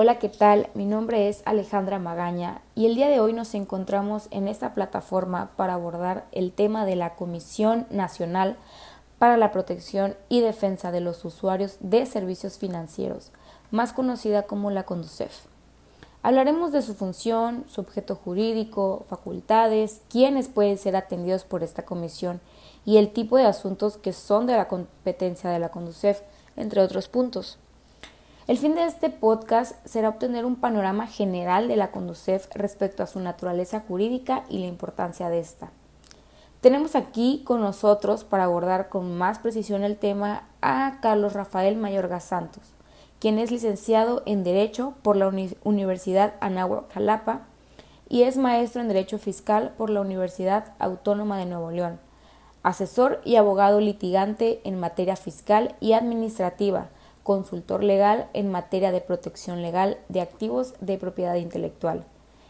Hola, ¿qué tal? Mi nombre es Alejandra Magaña y el día de hoy nos encontramos en esta plataforma para abordar el tema de la Comisión Nacional para la Protección y Defensa de los Usuarios de Servicios Financieros, más conocida como la CONDUCEF. Hablaremos de su función, su objeto jurídico, facultades, quiénes pueden ser atendidos por esta comisión y el tipo de asuntos que son de la competencia de la CONDUCEF, entre otros puntos. El fin de este podcast será obtener un panorama general de la CONDUCEF respecto a su naturaleza jurídica y la importancia de esta. Tenemos aquí con nosotros para abordar con más precisión el tema a Carlos Rafael Mayorga Santos, quien es licenciado en Derecho por la Universidad Anáhuac Jalapa y es maestro en Derecho Fiscal por la Universidad Autónoma de Nuevo León, asesor y abogado litigante en materia fiscal y administrativa, consultor legal en materia de protección legal de activos de propiedad intelectual.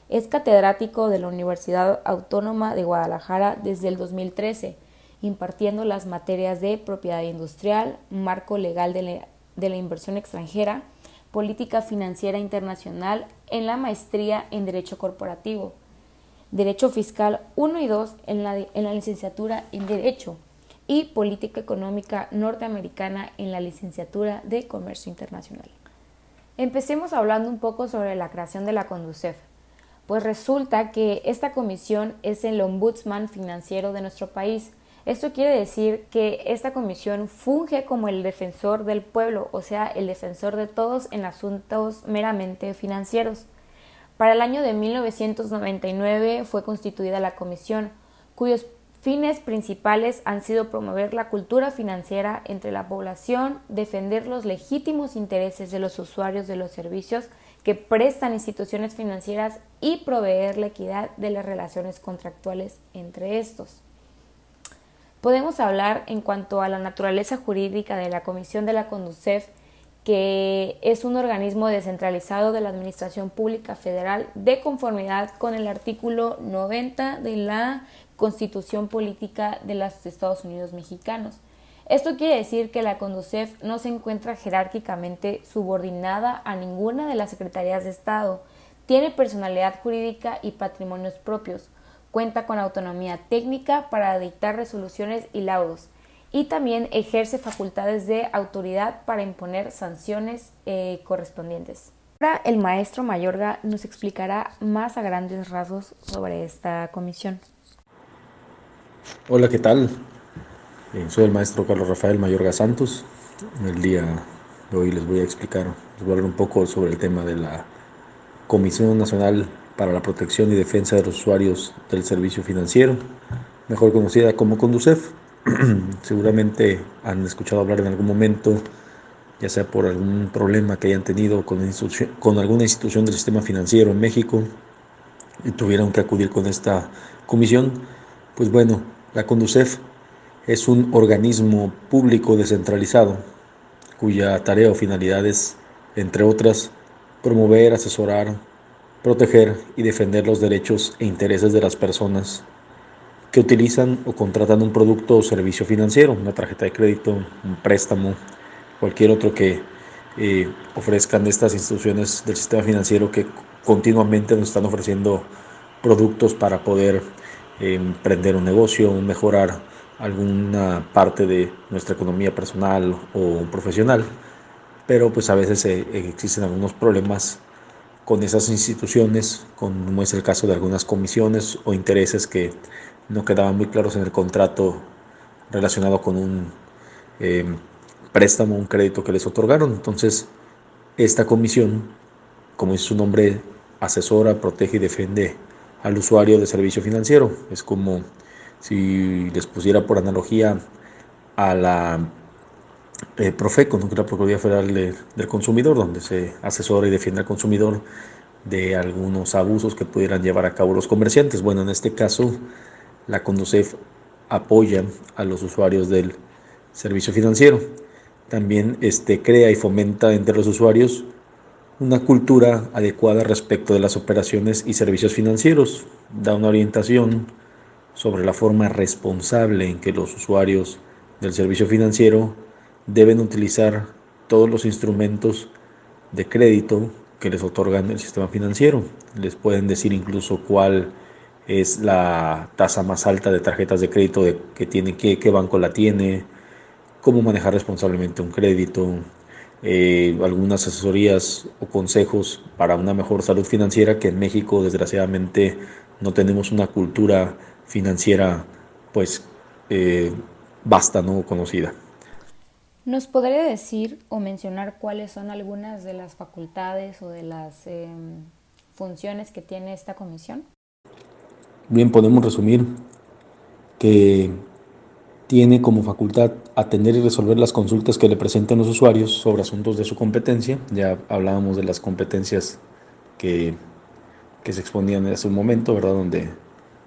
Es catedrático de la Universidad Autónoma de Guadalajara desde el 2013, impartiendo las materias de propiedad industrial, marco legal de la, inversión extranjera, política financiera internacional en la maestría en Derecho Corporativo, Derecho Fiscal 1 y 2 en la, en la licenciatura en Derecho y Política Económica Norteamericana en la licenciatura de Comercio Internacional. Empecemos hablando un poco sobre la creación de la CONDUCEF, pues resulta que esta comisión es el ombudsman financiero de nuestro país. Esto quiere decir que esta comisión funge como el defensor del pueblo, o sea, el defensor de todos en asuntos meramente financieros. Para el año de 1999 fue constituida la comisión, cuyos Fines principales han sido promover la cultura financiera entre la población, defender los legítimos intereses de los usuarios de los servicios que prestan instituciones financieras y proveer la equidad de las relaciones contractuales entre estos. Podemos hablar en cuanto a la naturaleza jurídica de la Comisión de la Conducef, que es un organismo descentralizado de la Administración Pública Federal de conformidad con el artículo 90 de la constitución política de los Estados Unidos mexicanos. Esto quiere decir que la CONDUCEF no se encuentra jerárquicamente subordinada a ninguna de las secretarías de Estado, tiene personalidad jurídica y patrimonios propios, cuenta con autonomía técnica para dictar resoluciones y laudos, y también ejerce facultades de autoridad para imponer sanciones eh, correspondientes. Ahora el maestro Mayorga nos explicará más a grandes rasgos sobre esta comisión. Hola, ¿qué tal? Eh, soy el maestro Carlos Rafael Mayorga Santos. El día de hoy les voy a explicar, les voy a hablar un poco sobre el tema de la Comisión Nacional para la Protección y Defensa de los Usuarios del Servicio Financiero, mejor conocida como CONDUCEF. Seguramente han escuchado hablar en algún momento, ya sea por algún problema que hayan tenido con, con alguna institución del sistema financiero en México y tuvieron que acudir con esta comisión. Pues bueno, la CONDUCEF es un organismo público descentralizado cuya tarea o finalidad es, entre otras, promover, asesorar, proteger y defender los derechos e intereses de las personas que utilizan o contratan un producto o servicio financiero, una tarjeta de crédito, un préstamo, cualquier otro que eh, ofrezcan estas instituciones del sistema financiero que continuamente nos están ofreciendo productos para poder emprender un negocio, mejorar alguna parte de nuestra economía personal o profesional, pero pues a veces eh, existen algunos problemas con esas instituciones, como es el caso de algunas comisiones o intereses que no quedaban muy claros en el contrato relacionado con un em, préstamo, un crédito que les otorgaron. Entonces, esta comisión, como es su nombre, asesora, protege y defiende al usuario de servicio financiero. Es como si les pusiera por analogía a la eh, Profeco, la Procuraduría Federal del Consumidor, donde se asesora y defiende al consumidor de algunos abusos que pudieran llevar a cabo los comerciantes. Bueno, en este caso, la Conducef apoya a los usuarios del servicio financiero. También este, crea y fomenta entre los usuarios una cultura adecuada respecto de las operaciones y servicios financieros, da una orientación sobre la forma responsable en que los usuarios del servicio financiero deben utilizar todos los instrumentos de crédito que les otorgan el sistema financiero. Les pueden decir incluso cuál es la tasa más alta de tarjetas de crédito que tiene, qué, qué banco la tiene, cómo manejar responsablemente un crédito, eh, algunas asesorías o consejos para una mejor salud financiera que en México desgraciadamente no tenemos una cultura financiera pues eh, basta no conocida. ¿Nos podría decir o mencionar cuáles son algunas de las facultades o de las em, funciones que tiene esta comisión? Bien, podemos resumir que tiene como facultad atender y resolver las consultas que le presenten los usuarios sobre asuntos de su competencia. Ya hablábamos de las competencias que, que se exponían hace un momento, ¿verdad? Donde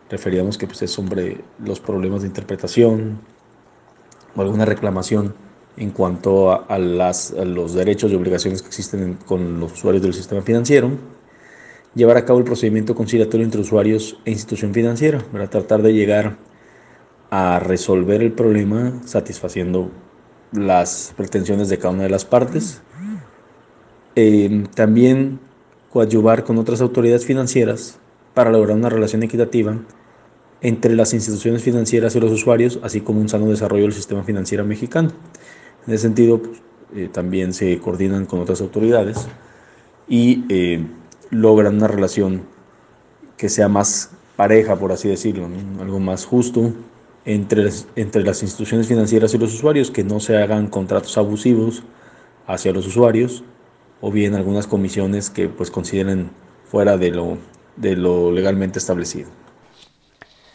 referíamos que pues, es sobre los problemas de interpretación o alguna reclamación en cuanto a, las, los derechos y obligaciones que existen con los usuarios del sistema financiero, llevar a cabo el procedimiento conciliatorio entre usuarios e institución financiera, para tratar de llegar a resolver el problema satisfaciendo las pretensiones de cada una de las partes. Eh, también coadyuvar con otras autoridades financieras para lograr una relación equitativa entre las instituciones financieras y los usuarios, así como un sano desarrollo del sistema financiero mexicano. En ese sentido, pues, eh, también se coordinan con otras autoridades y eh, logran una relación que sea más pareja, por así decirlo, algo más justo entre, entre las instituciones financieras y los usuarios, que no se hagan contratos abusivos hacia los usuarios o bien algunas comisiones que pues consideren fuera de lo, de lo legalmente establecido.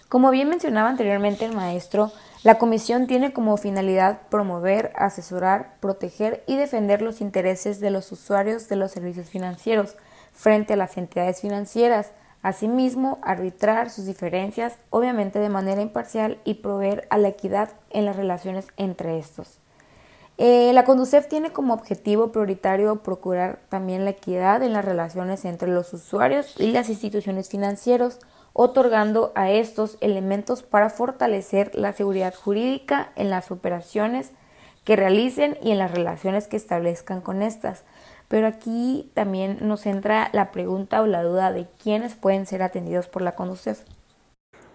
Como bien mencionaba anteriormente el maestro, la Comisión tiene como finalidad promover, asesorar, proteger y defender los intereses de los usuarios de los servicios financieros frente a las entidades financieras, asimismo arbitrar sus diferencias, obviamente de manera imparcial, y proveer a la equidad en las relaciones entre estos. Eh, la Conducef tiene como objetivo prioritario procurar también la equidad en las relaciones entre los usuarios y las instituciones financieras, otorgando a estos elementos para fortalecer la seguridad jurídica en las operaciones que realicen y en las relaciones que establezcan con estas. Pero aquí también nos entra la pregunta o la duda de quiénes pueden ser atendidos por la Conducef.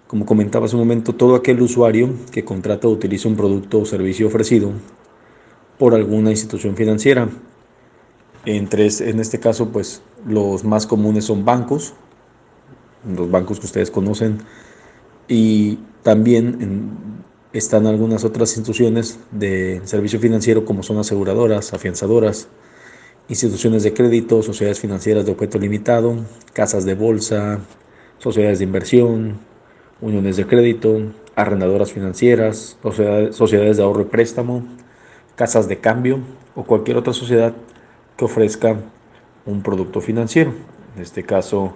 Como comentaba hace un momento, todo aquel usuario que contrata o utiliza un producto o servicio ofrecido por alguna institución financiera. Entre, en este caso, pues los más comunes son bancos, los bancos que ustedes conocen, y también están algunas otras instituciones de servicio financiero como son aseguradoras, afianzadoras, instituciones de crédito, sociedades financieras de objeto limitado, casas de bolsa, sociedades de inversión, uniones de crédito, arrendadoras financieras, sociedades de ahorro y préstamo, casas de cambio o cualquier otra sociedad que ofrezca un producto financiero. En este caso,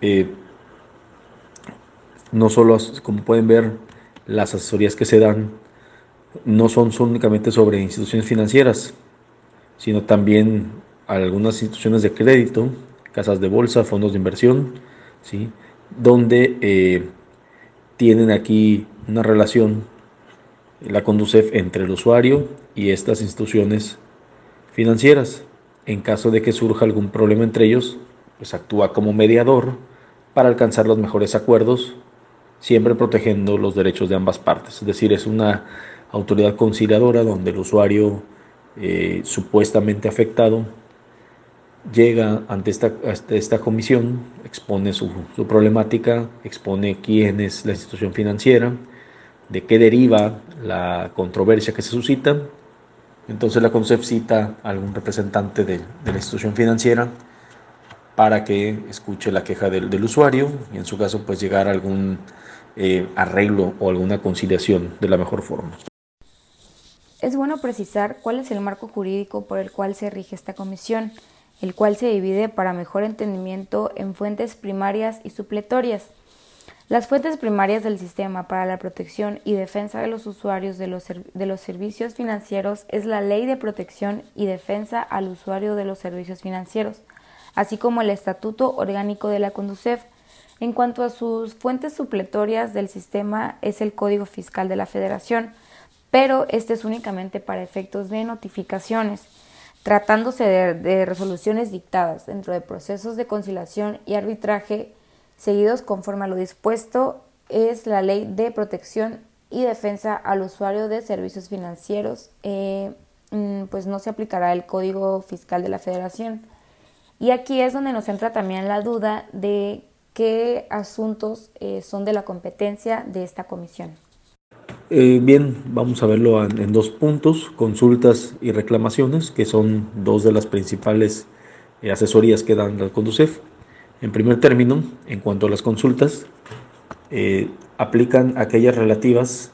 eh, no solo, como pueden ver, las asesorías que se dan no son, únicamente sobre instituciones financieras, sino también algunas instituciones de crédito, casas de bolsa, fondos de inversión, ¿sí? donde eh, tienen aquí una relación, la Conducef, entre el usuario y estas instituciones financieras. En caso de que surja algún problema entre ellos, pues actúa como mediador para alcanzar los mejores acuerdos siempre protegiendo los derechos de ambas partes. Es decir, es una autoridad conciliadora donde el usuario eh, supuestamente afectado llega ante esta, esta comisión, expone su, su, problemática, expone quién es la institución financiera, de qué deriva la controversia que se suscita. Entonces la CONCEF cita a algún representante de, de la institución financiera para que escuche la queja del, del, usuario y en su caso pues llegar a algún eh, arreglo o alguna conciliación de la mejor forma. Es bueno precisar cuál es el marco jurídico por el cual se rige esta comisión, el cual se divide para mejor entendimiento en fuentes primarias y supletorias. Las fuentes primarias del sistema para la protección y defensa de los usuarios de los, servicios financieros es la Ley de Protección y Defensa al Usuario de los Servicios Financieros, así como el Estatuto Orgánico de la Conducef, en cuanto a sus fuentes supletorias del sistema es el Código Fiscal de la Federación, pero este es únicamente para efectos de notificaciones. tratándose de, resoluciones dictadas dentro de procesos de conciliación y arbitraje seguidos conforme a lo dispuesto es la ley de protección y defensa al usuario de servicios financieros, eh, mm, pues no se aplicará el Código Fiscal de la Federación. Y aquí es donde nos entra también la duda de qué asuntos eh, son de la competencia de esta comisión. Eh, bien, vamos a verlo en, dos puntos, consultas y reclamaciones, que son dos de las principales eh, asesorías que dan la Conducef. En primer término, en cuanto a las consultas, aplican aquellas relativas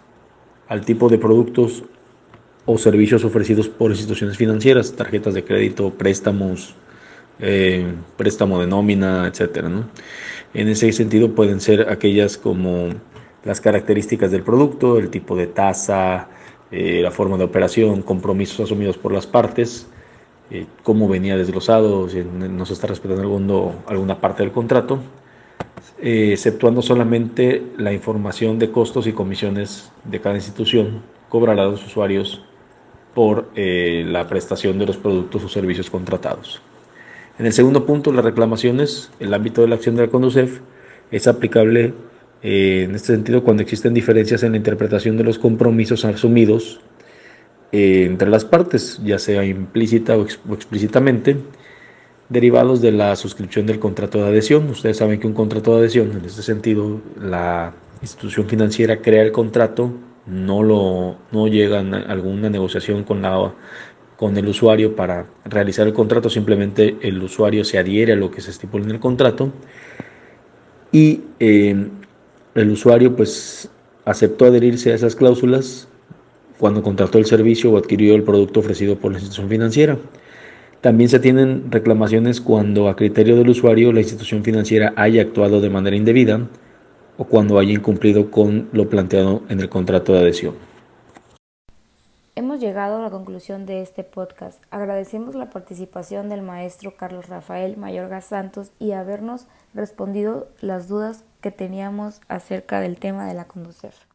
al tipo de productos o servicios ofrecidos por instituciones financieras, tarjetas de crédito, préstamos, eh, préstamo de nómina, etcétera. En ese sentido pueden ser aquellas como las características del producto, el tipo de tasa, eh, la forma de operación, compromisos asumidos por las partes, eh, cómo venía desglosado, si no se está respetando alguno, alguna parte del contrato, exceptuando solamente la información de costos y comisiones de cada institución cobrará a los usuarios por la prestación de los productos o servicios contratados. En el segundo punto, las reclamaciones, el ámbito de la acción de la CONDUCEF es aplicable eh, en este sentido cuando existen diferencias en la interpretación de los compromisos asumidos eh, entre las partes, ya sea implícita o, explícitamente, derivados de la suscripción del contrato de adhesión. Ustedes saben que un contrato de adhesión, en este sentido, la institución financiera crea el contrato, no, lo, no llega a alguna negociación con la con el usuario para realizar el contrato, simplemente el usuario se adhiere a lo que se estipula en el contrato y eh, el usuario pues aceptó adherirse a esas cláusulas cuando contrató el servicio o adquirió el producto ofrecido por la institución financiera. También se tienen reclamaciones cuando a criterio del usuario la institución financiera haya actuado de manera indebida o cuando haya incumplido con lo planteado en el contrato de adhesión. Hemos llegado a la conclusión de este podcast. Agradecemos la participación del maestro Carlos Rafael Mayorga Santos y habernos respondido las dudas que teníamos acerca del tema de la conducir.